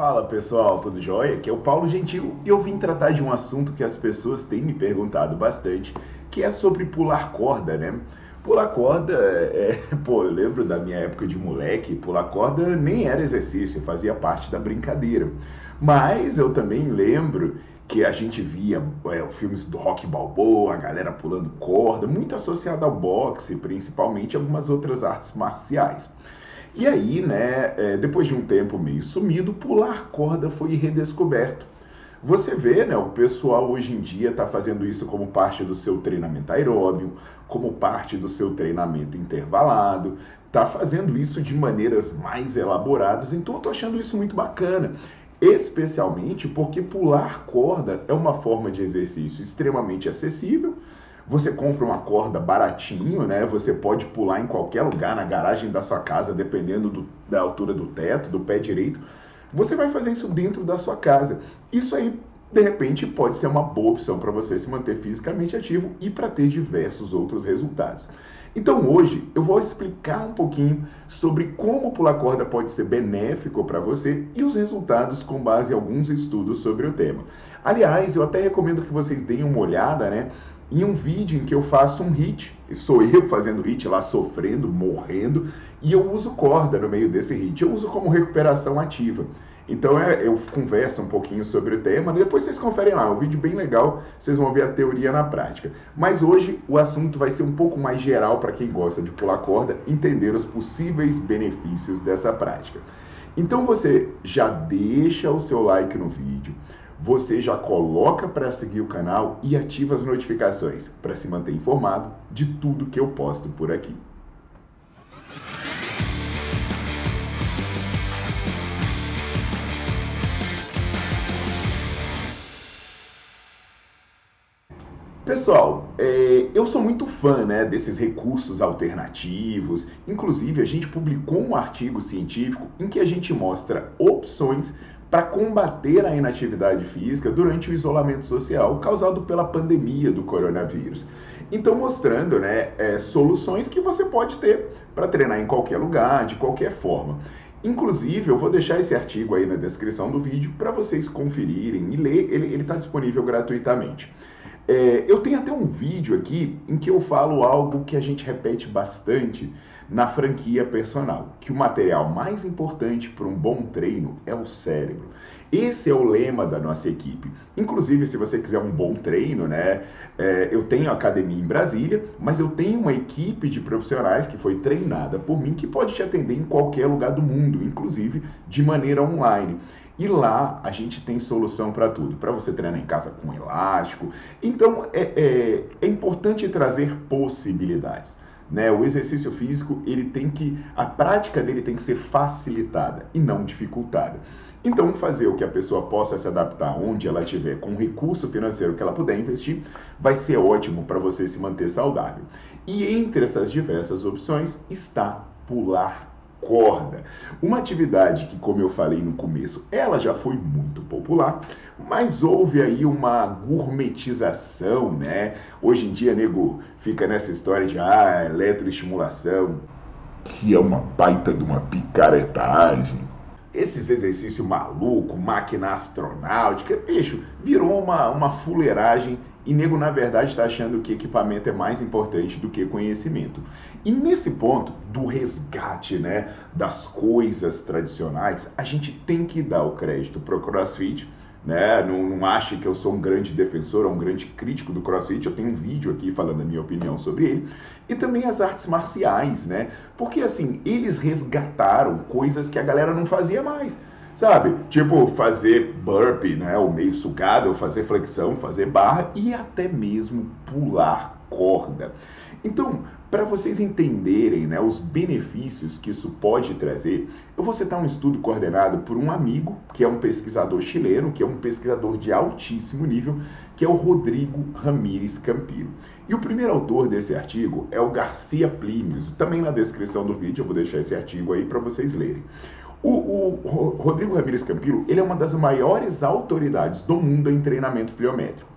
Fala pessoal, tudo jóia? Aqui é o Paulo Gentil e eu vim tratar de um assunto que as pessoas têm me perguntado bastante, que é sobre pular corda, né? Pular corda, é, pô, eu lembro da minha época de moleque, pular corda nem era exercício, fazia parte da brincadeira. Mas eu também lembro que a gente via é, filmes do rock balboa, a galera pulando corda, muito associado ao boxe, principalmente algumas outras artes marciais. E aí, né, é, depois de um tempo meio sumido, pular corda foi redescoberto. Você vê, né, o pessoal hoje em dia está fazendo isso como parte do seu treinamento aeróbio, como parte do seu treinamento intervalado, está fazendo isso de maneiras mais elaboradas, então eu estou achando isso muito bacana. Especialmente porque pular corda é uma forma de exercício extremamente acessível, você compra uma corda baratinho, né? Você pode pular em qualquer lugar, na garagem da sua casa, dependendo do, da altura do teto, do pé direito. Você vai fazer isso dentro da sua casa. Isso aí, de repente, pode ser uma boa opção para você se manter fisicamente ativo e para ter diversos outros resultados. Então hoje eu vou explicar um pouquinho sobre como pular corda pode ser benéfico para você e os resultados com base em alguns estudos sobre o tema. Aliás, eu até recomendo que vocês deem uma olhada, né, em um vídeo em que eu faço um hit, sou eu fazendo hit lá, sofrendo, morrendo, e eu uso corda no meio desse hit. Eu uso como recuperação ativa. Então é, eu converso um pouquinho sobre o tema, depois vocês conferem lá, é um vídeo bem legal, vocês vão ver a teoria na prática. Mas hoje o assunto vai ser um pouco mais geral para quem gosta de pular corda, entender os possíveis benefícios dessa prática. Então você já deixa o seu like no vídeo, você já coloca para seguir o canal e ativa as notificações para se manter informado de tudo que eu posto por aqui. Pessoal, é, eu sou muito fã né, desses recursos alternativos. Inclusive, a gente publicou um artigo científico em que a gente mostra opções para combater a inatividade física durante o isolamento social causado pela pandemia do coronavírus. Então, mostrando né, é, soluções que você pode ter para treinar em qualquer lugar, de qualquer forma. Inclusive, eu vou deixar esse artigo aí na descrição do vídeo para vocês conferirem e ler, ele está disponível gratuitamente. É, eu tenho até um vídeo aqui em que eu falo algo que a gente repete bastante na franquia personal, que o material mais importante para um bom treino é o cérebro. Esse é o lema da nossa equipe. Inclusive, se você quiser um bom treino, né? É, eu tenho academia em Brasília, mas eu tenho uma equipe de profissionais que foi treinada por mim que pode te atender em qualquer lugar do mundo, inclusive de maneira online. E lá a gente tem solução para tudo, para você treinar em casa com elástico. Então é, é, é importante trazer possibilidades. Né? O exercício físico, ele tem que a prática dele tem que ser facilitada e não dificultada. Então, fazer o que a pessoa possa se adaptar onde ela estiver, com o recurso financeiro que ela puder investir, vai ser ótimo para você se manter saudável. E entre essas diversas opções está pular corda. Uma atividade que, como eu falei no começo, ela já foi muito popular, mas houve aí uma gourmetização, né? Hoje em dia, nego, fica nessa história de ah, eletroestimulação, que é uma baita de uma picaretagem. Esses exercícios maluco, máquina astronáutica, bicho, virou uma, uma fuleiragem e nego, na verdade, está achando que equipamento é mais importante do que conhecimento. E nesse ponto do resgate né, das coisas tradicionais, a gente tem que dar o crédito para o CrossFit, né? Não, não ache que eu sou um grande defensor ou um grande crítico do CrossFit. Eu tenho um vídeo aqui falando a minha opinião sobre ele. E também as artes marciais, né? Porque assim, eles resgataram coisas que a galera não fazia mais. Sabe? Tipo, fazer burpee, né? O meio sugado, fazer flexão, fazer barra e até mesmo pular corda. Então, para vocês entenderem né, os benefícios que isso pode trazer, eu vou citar um estudo coordenado por um amigo, que é um pesquisador chileno, que é um pesquisador de altíssimo nível, que é o Rodrigo Ramírez Campiro. E o primeiro autor desse artigo é o Garcia Plínios. Também na descrição do vídeo eu vou deixar esse artigo aí para vocês lerem. O, o, Rodrigo Ramírez Campiro, ele é uma das maiores autoridades do mundo em treinamento pliométrico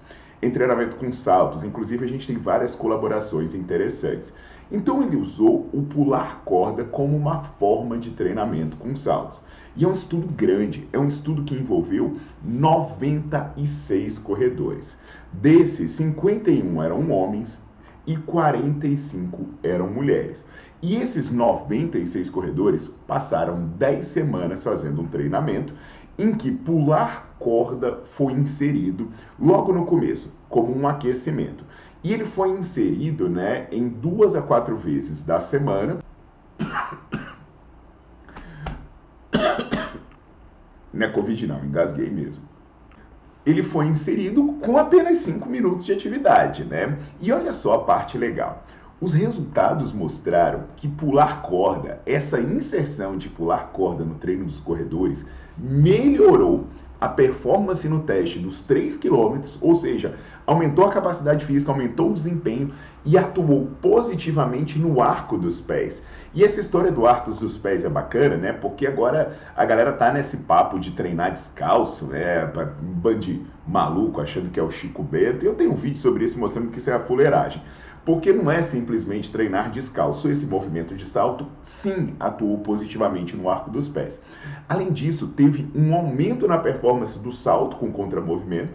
em treinamento com saltos. Inclusive, a gente tem várias colaborações interessantes. Então, ele usou o pular corda como uma forma de treinamento com saltos. E é um estudo grande, é um estudo que envolveu 96 corredores. Desses, 51 eram homens e 45 eram mulheres. E esses 96 corredores passaram 10 semanas fazendo um treinamento em que pular corda foi inserido logo no começo, como um aquecimento. E ele foi inserido né, em duas a quatro vezes da semana. Não é Covid não, engasguei mesmo. Ele foi inserido com apenas cinco minutos de atividade, né? E olha só a parte legal. Os resultados mostraram que pular corda, essa inserção de pular corda no treino dos corredores, melhorou a performance no teste dos 3 km, ou seja, aumentou a capacidade física, aumentou o desempenho e atuou positivamente no arco dos pés. E essa história do arco dos pés é bacana, né? Porque agora a galera tá nesse papo de treinar descalço, né? Um bando maluco achando que é o Chico Bento. E eu tenho um vídeo sobre isso mostrando que isso é a fuleiragem. Porque não é simplesmente treinar descalço. Esse movimento de salto, sim, atuou positivamente no arco dos pés. Além disso, teve um aumento na performance do salto com contramovimento.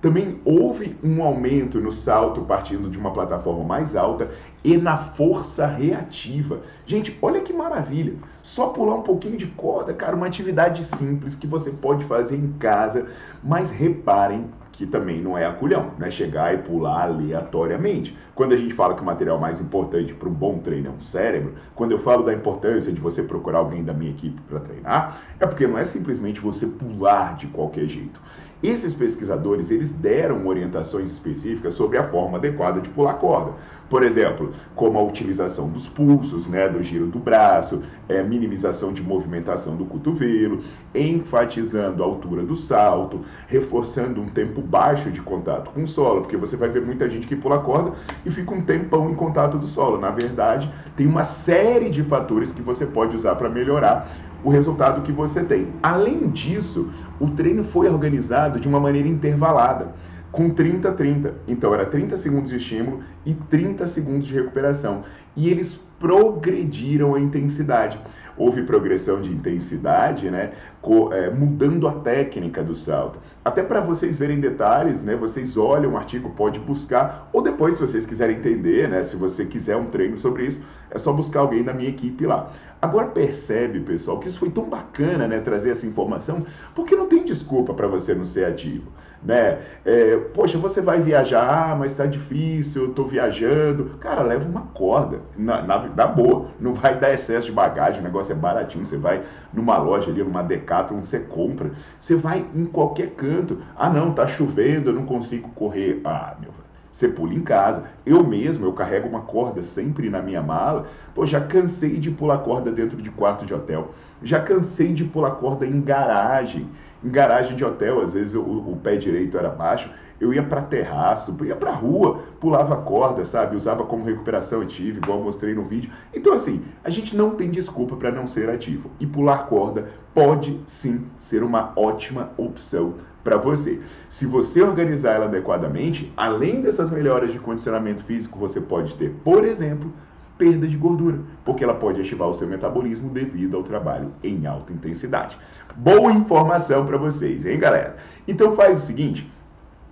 Também houve um aumento no salto partindo de uma plataforma mais alta e na força reativa. Gente, olha que maravilha! Só pular um pouquinho de corda, cara, uma atividade simples que você pode fazer em casa, mas reparem que também não é aculhão, não é chegar e pular aleatoriamente. Quando a gente fala que o material mais importante para um bom treino é um cérebro, quando eu falo da importância de você procurar alguém da minha equipe para treinar, é porque não é simplesmente você pular de qualquer jeito. Esses pesquisadores, eles deram orientações específicas sobre a forma adequada de pular corda. Por exemplo, como a utilização dos pulsos, né, do giro do braço, é, minimização de movimentação do cotovelo, enfatizando a altura do salto, reforçando um tempo baixo de contato com o solo, porque você vai ver muita gente que pula corda e fica um tempão em contato do solo. Na verdade, tem uma série de fatores que você pode usar para melhorar o resultado que você tem. Além disso, o treino foi organizado de uma maneira intervalada, com 30 30. Então era 30 segundos de estímulo e 30 segundos de recuperação. E eles progrediram a intensidade. Houve progressão de intensidade, né? É, mudando a técnica do salto. Até para vocês verem detalhes, né? Vocês olham o artigo, pode buscar, ou depois, se vocês quiserem entender, né? Se você quiser um treino sobre isso, é só buscar alguém da minha equipe lá. Agora percebe, pessoal, que isso foi tão bacana, né? Trazer essa informação, porque não tem desculpa para você não ser ativo né? É, poxa, você vai viajar, ah, mas tá difícil, eu tô viajando. Cara, leva uma corda, na, na, na, boa, não vai dar excesso de bagagem, o negócio é baratinho, você vai numa loja ali, numa Decathlon, você compra, você vai em qualquer canto. Ah, não, tá chovendo, eu não consigo correr. Ah, meu você pula em casa. Eu mesmo, eu carrego uma corda sempre na minha mala. Pô, já cansei de pular corda dentro de quarto de hotel. Já cansei de pular corda em garagem. Em garagem de hotel, às vezes o, o pé direito era baixo. Eu ia para terraço, ia para rua, pulava corda, sabe? Usava como recuperação ativa, igual mostrei no vídeo. Então, assim, a gente não tem desculpa para não ser ativo. E pular corda pode sim ser uma ótima opção para você. Se você organizar ela adequadamente, além dessas melhoras de condicionamento físico, você pode ter, por exemplo, perda de gordura, porque ela pode ativar o seu metabolismo devido ao trabalho em alta intensidade. Boa informação para vocês, hein, galera? Então faz o seguinte,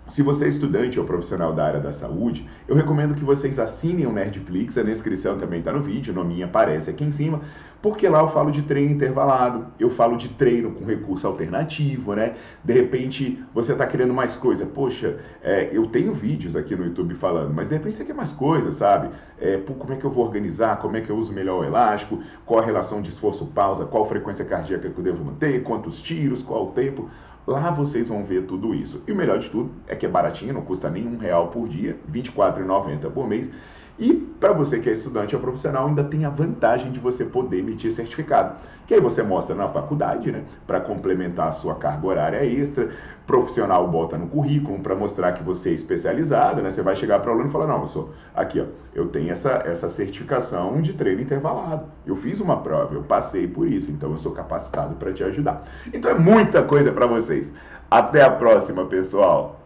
Se você é estudante ou profissional da área da saúde, eu recomendo que vocês assinem o Nerdflix, a descrição também está no vídeo, o nominho aparece aqui em cima, porque lá eu falo de treino intervalado, eu falo de treino com recurso alternativo, né? De repente você está querendo mais coisa, poxa, é, eu tenho vídeos aqui no YouTube falando, mas de repente você quer mais coisa, sabe? É, pô, como é que eu vou organizar, como é que eu uso melhor o elástico, qual a relação de esforço-pausa, qual frequência cardíaca que eu devo manter, quantos tiros, qual o tempo. Lá vocês vão ver tudo isso. E o melhor de tudo é que é baratinho, não custa nem um real por dia, R$ 24,90 por mês. E para você que é estudante ou profissional, ainda tem a vantagem de você poder emitir certificado. Que aí você mostra na faculdade, né? Para complementar a sua carga horária extra. Profissional bota no currículo para mostrar que você é especializado, né? Você vai chegar para o aluno e falar: Não, eu sou aqui, ó, eu tenho essa, essa certificação de treino intervalado. Eu fiz uma prova, eu passei por isso, então eu sou capacitado para te ajudar. Então é muita coisa para vocês. Até a próxima, pessoal!